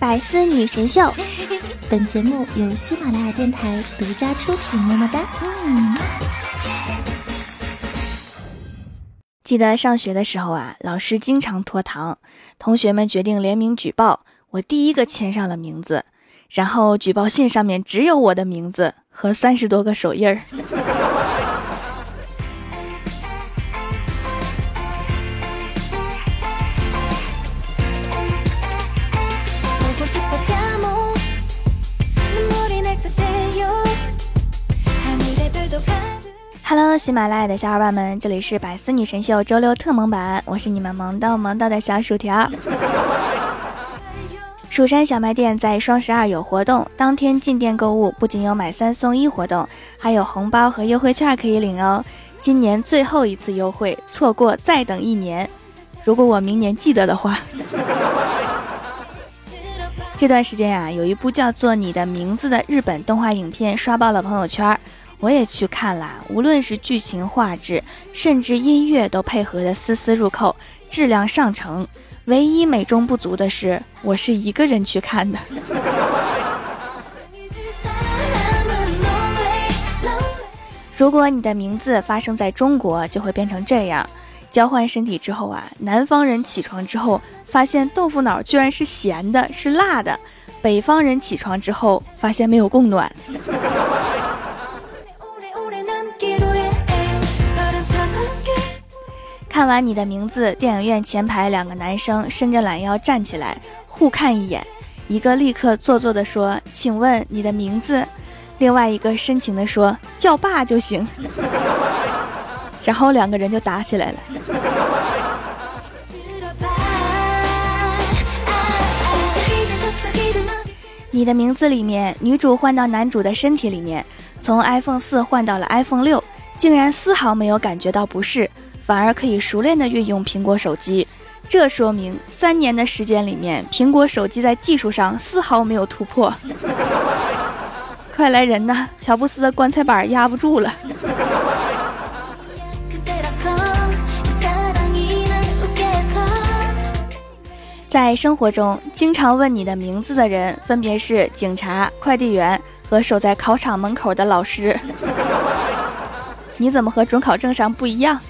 百思女神秀，本节目由喜马拉雅电台独家出品。么么哒。嗯。记得上学的时候啊，老师经常拖堂，同学们决定联名举报，我第一个签上了名字，然后举报信上面只有我的名字和三十多个手印儿。Hello，喜马拉雅的小伙伴们，这里是百思女神秀周六特萌版，我是你们萌到萌到的小薯条。蜀山小卖店在双十二有活动，当天进店购物不仅有买三送一活动，还有红包和优惠券可以领哦。今年最后一次优惠，错过再等一年。如果我明年记得的话，这段时间啊，有一部叫做《你的名字》的日本动画影片刷爆了朋友圈。我也去看了，无论是剧情、画质，甚至音乐都配合的丝丝入扣，质量上乘。唯一美中不足的是，我是一个人去看的。如果你的名字发生在中国，就会变成这样：交换身体之后啊，南方人起床之后发现豆腐脑居然是咸的，是辣的；北方人起床之后发现没有供暖。看完你的名字，电影院前排两个男生伸着懒腰站起来，互看一眼，一个立刻做作的说：“请问你的名字？”另外一个深情的说：“叫爸就行。”然后两个人就打起来了。你的名字里面，女主换到男主的身体里面，从 iPhone 四换到了 iPhone 六，竟然丝毫没有感觉到不适。反而可以熟练的运用苹果手机，这说明三年的时间里面，苹果手机在技术上丝毫没有突破。快来人呐！乔布斯的棺材板压不住了。在生活中，经常问你的名字的人，分别是警察、快递员和守在考场门口的老师。你怎么和准考证上不一样？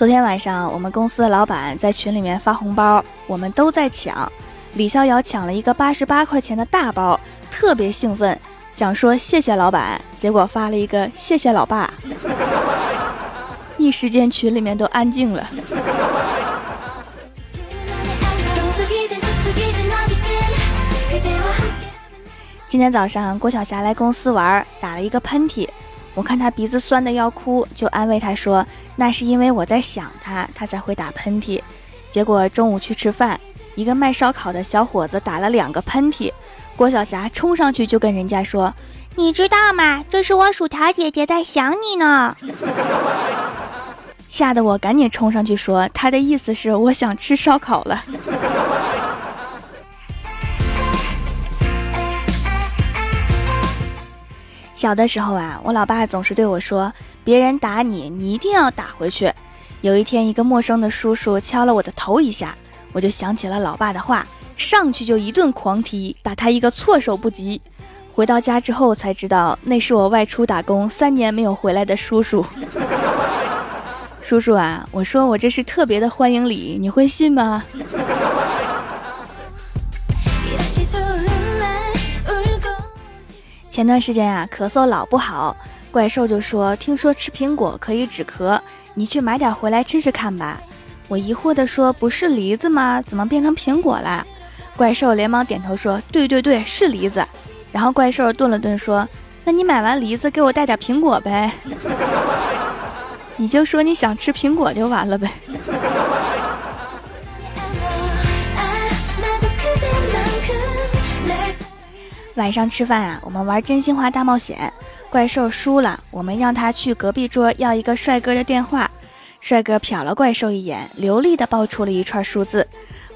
昨天晚上，我们公司的老板在群里面发红包，我们都在抢。李逍遥抢了一个八十八块钱的大包，特别兴奋，想说谢谢老板，结果发了一个谢谢老爸，一时间群里面都安静了。今天早上，郭晓霞来公司玩，打了一个喷嚏。我看他鼻子酸的要哭，就安慰他说：“那是因为我在想他，他才会打喷嚏。”结果中午去吃饭，一个卖烧烤的小伙子打了两个喷嚏，郭晓霞冲上去就跟人家说：“你知道吗？这是我薯条姐姐在想你呢。”吓得我赶紧冲上去说：“他的意思是我想吃烧烤了。”小的时候啊，我老爸总是对我说：“别人打你，你一定要打回去。”有一天，一个陌生的叔叔敲了我的头一下，我就想起了老爸的话，上去就一顿狂踢，打他一个措手不及。回到家之后才知道，那是我外出打工三年没有回来的叔叔。叔叔啊，我说我这是特别的欢迎礼，你会信吗？前段时间啊，咳嗽老不好，怪兽就说：“听说吃苹果可以止咳，你去买点回来吃吃看吧。”我疑惑的说：“不是梨子吗？怎么变成苹果了？”怪兽连忙点头说：“对对对，是梨子。”然后怪兽顿了顿说：“那你买完梨子给我带点苹果呗。”你就说你想吃苹果就完了呗。晚上吃饭啊，我们玩真心话大冒险，怪兽输了，我们让他去隔壁桌要一个帅哥的电话。帅哥瞟了怪兽一眼，流利的报出了一串数字。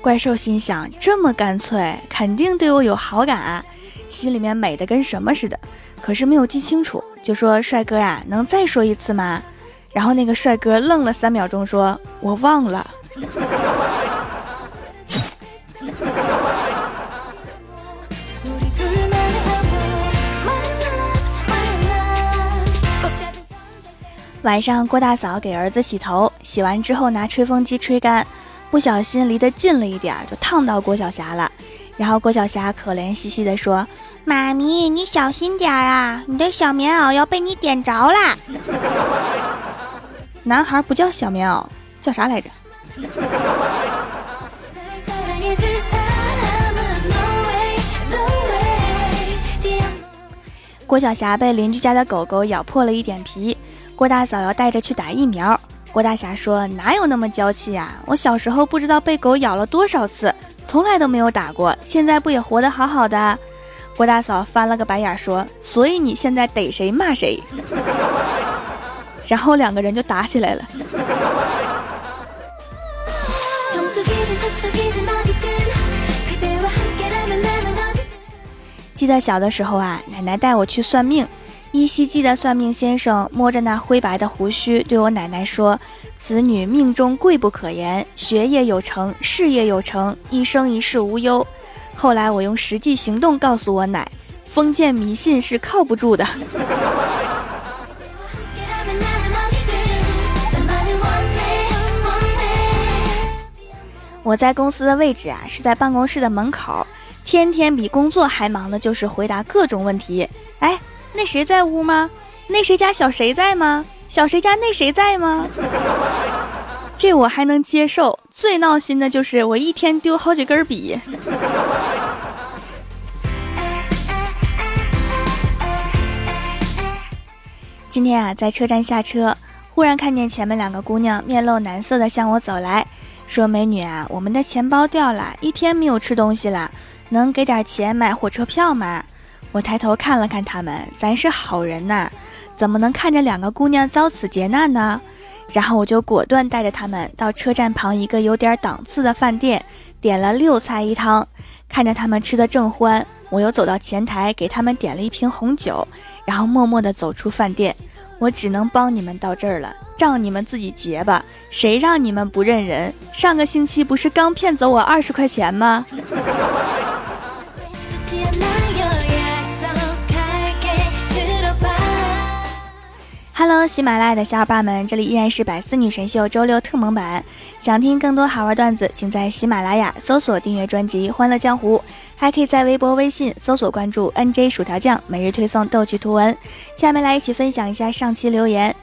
怪兽心想：这么干脆，肯定对我有好感啊！心里面美的跟什么似的，可是没有记清楚，就说：帅哥呀，能再说一次吗？然后那个帅哥愣了三秒钟，说：“我忘了。”晚上，郭大嫂给儿子洗头，洗完之后拿吹风机吹干，不小心离得近了一点，就烫到郭晓霞了。然后郭晓霞可怜兮兮地说：“妈咪，你小心点啊，你的小棉袄要被你点着啦。”男孩不叫小棉袄，叫啥来着？郭晓霞被邻居家的狗狗咬破了一点皮。郭大嫂要带着去打疫苗，郭大侠说：“哪有那么娇气呀？我小时候不知道被狗咬了多少次，从来都没有打过，现在不也活得好好的？”郭大嫂翻了个白眼说：“所以你现在逮谁骂谁。”然后两个人就打起来了。记得小的时候啊，奶奶带我去算命。依稀记得算命先生摸着那灰白的胡须，对我奶奶说：“子女命中贵不可言，学业有成，事业有成，一生一世无忧。”后来我用实际行动告诉我奶，封建迷信是靠不住的。我在公司的位置啊，是在办公室的门口，天天比工作还忙的就是回答各种问题。哎。那谁在屋吗？那谁家小谁在吗？小谁家那谁在吗？这我还能接受。最闹心的就是我一天丢好几根笔。今天啊，在车站下车，忽然看见前面两个姑娘面露难色的向我走来，说：“美女啊，我们的钱包掉了，一天没有吃东西了，能给点钱买火车票吗？”我抬头看了看他们，咱是好人呐，怎么能看着两个姑娘遭此劫难呢？然后我就果断带着他们到车站旁一个有点档次的饭店，点了六菜一汤。看着他们吃的正欢，我又走到前台给他们点了一瓶红酒，然后默默地走出饭店。我只能帮你们到这儿了，账你们自己结吧。谁让你们不认人？上个星期不是刚骗走我二十块钱吗？Hello，喜马拉雅的小伙伴们，这里依然是百思女神秀周六特蒙版。想听更多好玩段子，请在喜马拉雅搜索订阅专辑《欢乐江湖》，还可以在微博、微信搜索关注 NJ 薯条酱，每日推送逗趣图文。下面来一起分享一下上期留言。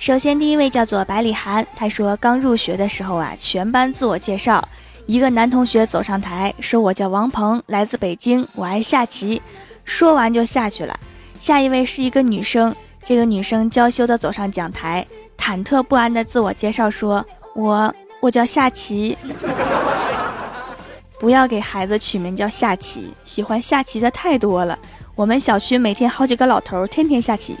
首先，第一位叫做百里寒，他说刚入学的时候啊，全班自我介绍，一个男同学走上台说：“我叫王鹏，来自北京，我爱下棋。”说完就下去了。下一位是一个女生。这个女生娇羞地走上讲台，忐忑不安地自我介绍说：“我我叫夏琪。不要给孩子取名叫夏琪，喜欢下棋的太多了。我们小区每天好几个老头天天下棋。”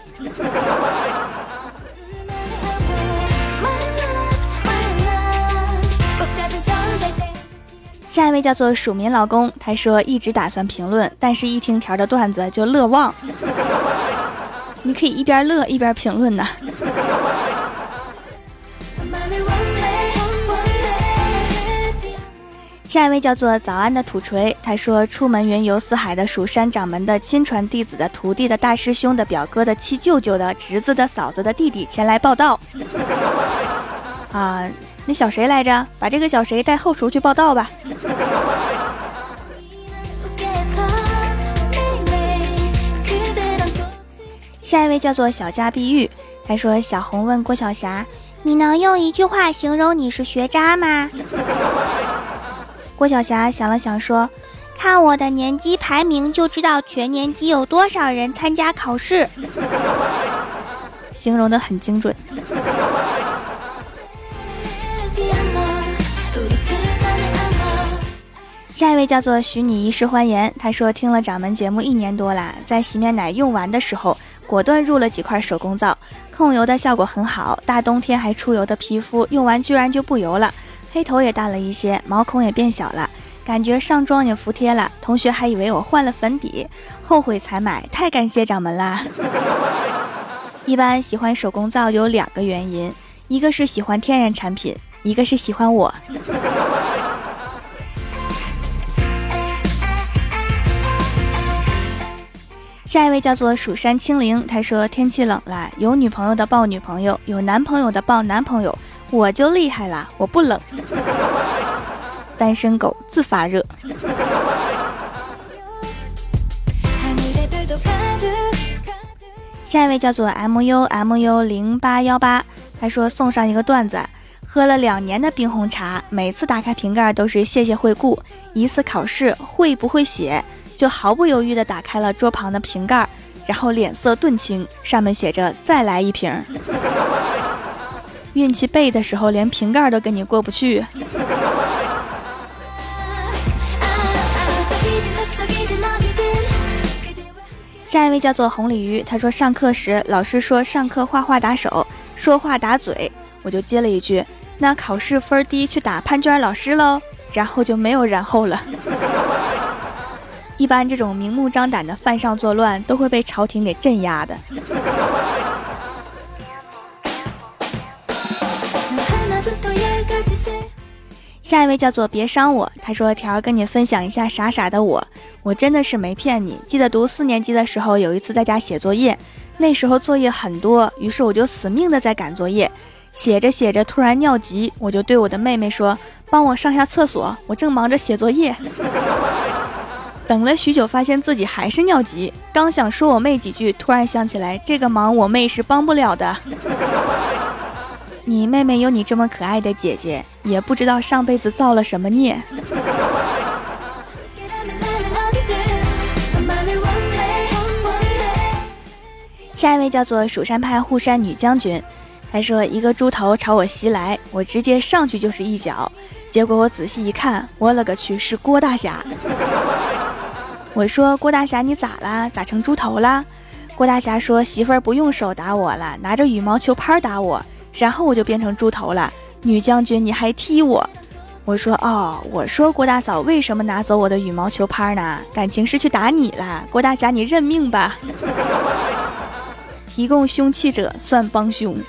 下一位叫做署名老公，他说一直打算评论，但是一听条的段子就乐忘。你可以一边乐一边评论呢。下一位叫做早安的土锤，他说出门云游四海的蜀山掌门的亲传弟子的徒弟的大师兄的表哥的七舅舅的侄子的嫂子的弟弟前来报道。啊，那小谁来着？把这个小谁带后厨去报道吧。下一位叫做小家碧玉，他说：“小红问郭晓霞，你能用一句话形容你是学渣吗？” 郭晓霞想了想说：“看我的年级排名就知道全年级有多少人参加考试。” 形容的很精准。下一位叫做许你一世欢颜，他说听了掌门节目一年多了，在洗面奶用完的时候。果断入了几块手工皂，控油的效果很好。大冬天还出油的皮肤，用完居然就不油了，黑头也淡了一些，毛孔也变小了，感觉上妆也服帖了。同学还以为我换了粉底，后悔才买，太感谢掌门啦！一般喜欢手工皂有两个原因，一个是喜欢天然产品，一个是喜欢我。下一位叫做蜀山清灵，他说天气冷了，有女朋友的抱女朋友，有男朋友的抱男朋友，我就厉害了，我不冷。单身狗自发热。下一位叫做 mu mu 零八幺八，他说送上一个段子：喝了两年的冰红茶，每次打开瓶盖都是谢谢惠顾。一次考试会不会写？就毫不犹豫地打开了桌旁的瓶盖，然后脸色顿青，上面写着“再来一瓶”。运气背的时候，连瓶盖都跟你过不去。下一位叫做红鲤鱼，他说上课时老师说上课画画打手，说话打嘴，我就接了一句：“那考试分低去打潘娟老师喽。”然后就没有然后了。一般这种明目张胆的犯上作乱，都会被朝廷给镇压的。下一位叫做别伤我，他说条儿跟你分享一下傻傻的我，我真的是没骗你。记得读四年级的时候，有一次在家写作业，那时候作业很多，于是我就死命的在赶作业，写着写着突然尿急，我就对我的妹妹说：“帮我上下厕所，我正忙着写作业。”等了许久，发现自己还是尿急。刚想说我妹几句，突然想起来，这个忙我妹是帮不了的。你妹妹有你这么可爱的姐姐，也不知道上辈子造了什么孽。下一位叫做蜀山派护山女将军，她说一个猪头朝我袭来，我直接上去就是一脚，结果我仔细一看，我勒个去，是郭大侠。我说郭大侠，你咋啦？咋成猪头啦？郭大侠说媳妇儿不用手打我了，拿着羽毛球拍打我，然后我就变成猪头了。女将军，你还踢我？我说哦，我说郭大嫂为什么拿走我的羽毛球拍呢？感情是去打你啦。郭大侠，你认命吧。提供凶器者算帮凶。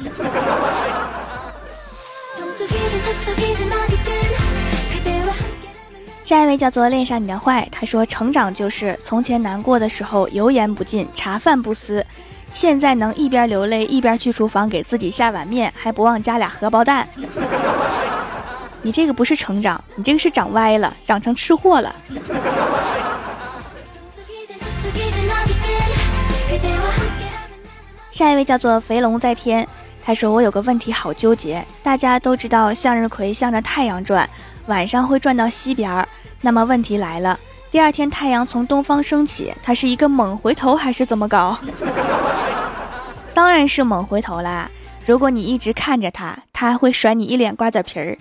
下一位叫做恋上你的坏，他说成长就是从前难过的时候油盐不进，茶饭不思，现在能一边流泪一边去厨房给自己下碗面，还不忘加俩荷包蛋。你这个不是成长，你这个是长歪了，长成吃货了。下一位叫做肥龙在天，他说我有个问题好纠结，大家都知道向日葵向着太阳转。晚上会转到西边儿，那么问题来了，第二天太阳从东方升起，它是一个猛回头还是怎么搞？当然是猛回头啦！如果你一直看着它，它还会甩你一脸瓜子皮儿。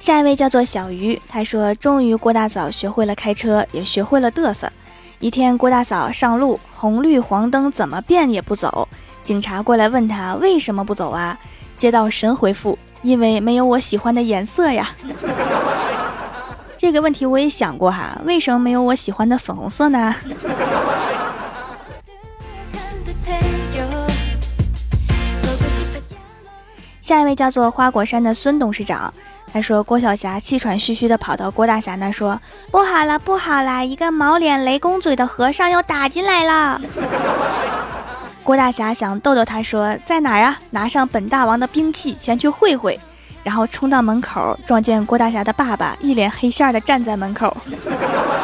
下一位叫做小鱼，他说：“终于郭大嫂学会了开车，也学会了嘚瑟。”一天，郭大嫂上路，红绿黄灯怎么变也不走。警察过来问他为什么不走啊？接到神回复：因为没有我喜欢的颜色呀。这个问题我也想过哈，为什么没有我喜欢的粉红色呢？下一位叫做花果山的孙董事长。他说：“郭晓霞气喘吁吁地跑到郭大侠那说，不好了，不好了，一个毛脸雷公嘴的和尚要打进来了。”郭大侠想逗逗他，说：“在哪儿啊？拿上本大王的兵器前去会会。”然后冲到门口，撞见郭大侠的爸爸一脸黑线的站在门口。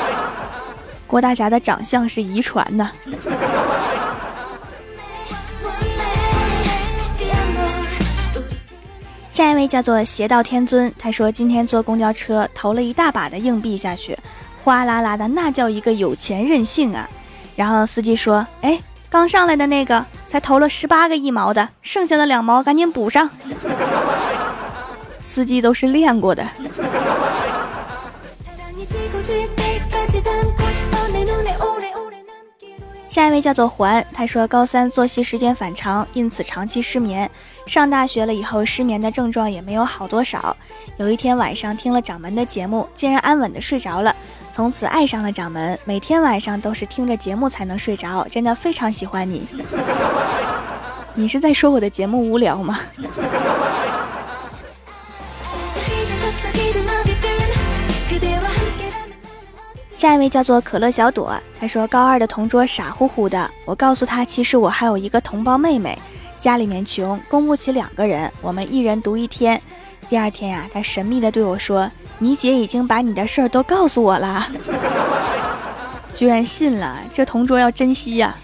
郭大侠的长相是遗传的。下一位叫做邪道天尊，他说今天坐公交车投了一大把的硬币下去，哗啦啦的，那叫一个有钱任性啊！然后司机说：“哎，刚上来的那个才投了十八个一毛的，剩下的两毛赶紧补上。”司机都是练过的。下一位叫做环，他说高三作息时间反常，因此长期失眠。上大学了以后，失眠的症状也没有好多少。有一天晚上听了掌门的节目，竟然安稳的睡着了。从此爱上了掌门，每天晚上都是听着节目才能睡着，真的非常喜欢你。你是在说我的节目无聊吗？下一位叫做可乐小朵，他说高二的同桌傻乎乎的，我告诉他，其实我还有一个同胞妹妹，家里面穷，供不起两个人，我们一人读一天。第二天呀，他神秘的对我说：“你姐已经把你的事儿都告诉我了。”居然信了，这同桌要珍惜呀。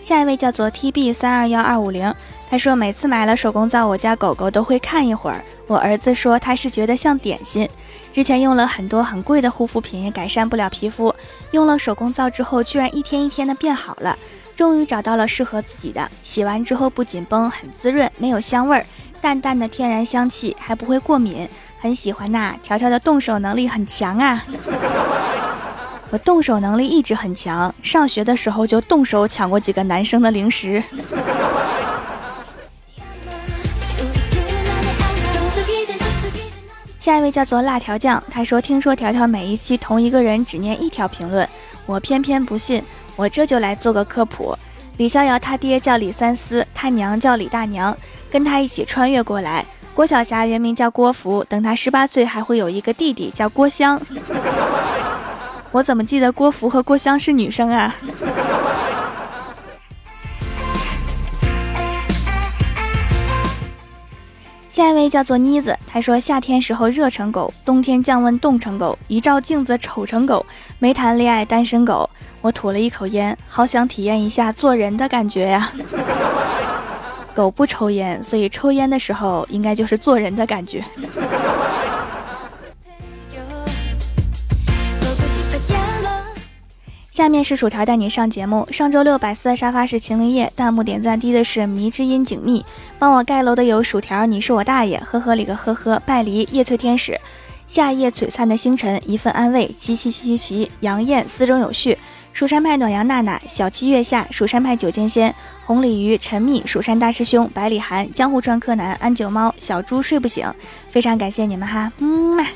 下一位叫做 T B 三二幺二五零，他说每次买了手工皂，我家狗狗都会看一会儿。我儿子说他是觉得像点心。之前用了很多很贵的护肤品也改善不了皮肤，用了手工皂之后，居然一天一天的变好了。终于找到了适合自己的，洗完之后不紧绷，很滋润，没有香味儿，淡淡的天然香气，还不会过敏，很喜欢呐。条条的动手能力很强啊。我动手能力一直很强，上学的时候就动手抢过几个男生的零食。下一位叫做辣条酱，他说：“听说条条每一期同一个人只念一条评论，我偏偏不信，我这就来做个科普。李逍遥他爹叫李三思，他娘叫李大娘，跟他一起穿越过来。郭晓霞原名叫郭芙，等他十八岁还会有一个弟弟叫郭襄。”我怎么记得郭芙和郭襄是女生啊？下一位叫做妮子，她说夏天时候热成狗，冬天降温冻成狗，一照镜子丑成狗，没谈恋爱单身狗。我吐了一口烟，好想体验一下做人的感觉呀。狗不抽烟，所以抽烟的时候应该就是做人的感觉。下面是薯条带你上节目。上周六百思的沙发是秦林叶，弹幕点赞低的是迷之音景密，帮我盖楼的有薯条，你是我大爷，呵呵里个呵呵，拜离叶翠天使，夏夜璀璨的星辰，一份安慰，七七七七七，杨艳思中有序，蜀山派暖阳娜娜，小七月下，蜀山派九剑仙，红鲤鱼，陈密，蜀山大师兄，百里寒，江湖川柯南，安九猫，小猪睡不醒，非常感谢你们哈，嗯嘛。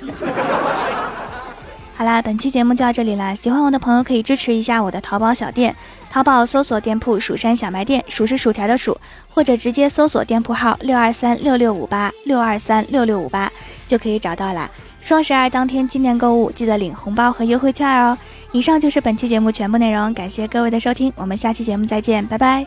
好啦，本期节目就到这里啦！喜欢我的朋友可以支持一下我的淘宝小店，淘宝搜索店铺“蜀山小卖店”，数是薯条的数，或者直接搜索店铺号六二三六六五八六二三六六五八就可以找到啦。双十二当天进店购物，记得领红包和优惠券哦！以上就是本期节目全部内容，感谢各位的收听，我们下期节目再见，拜拜。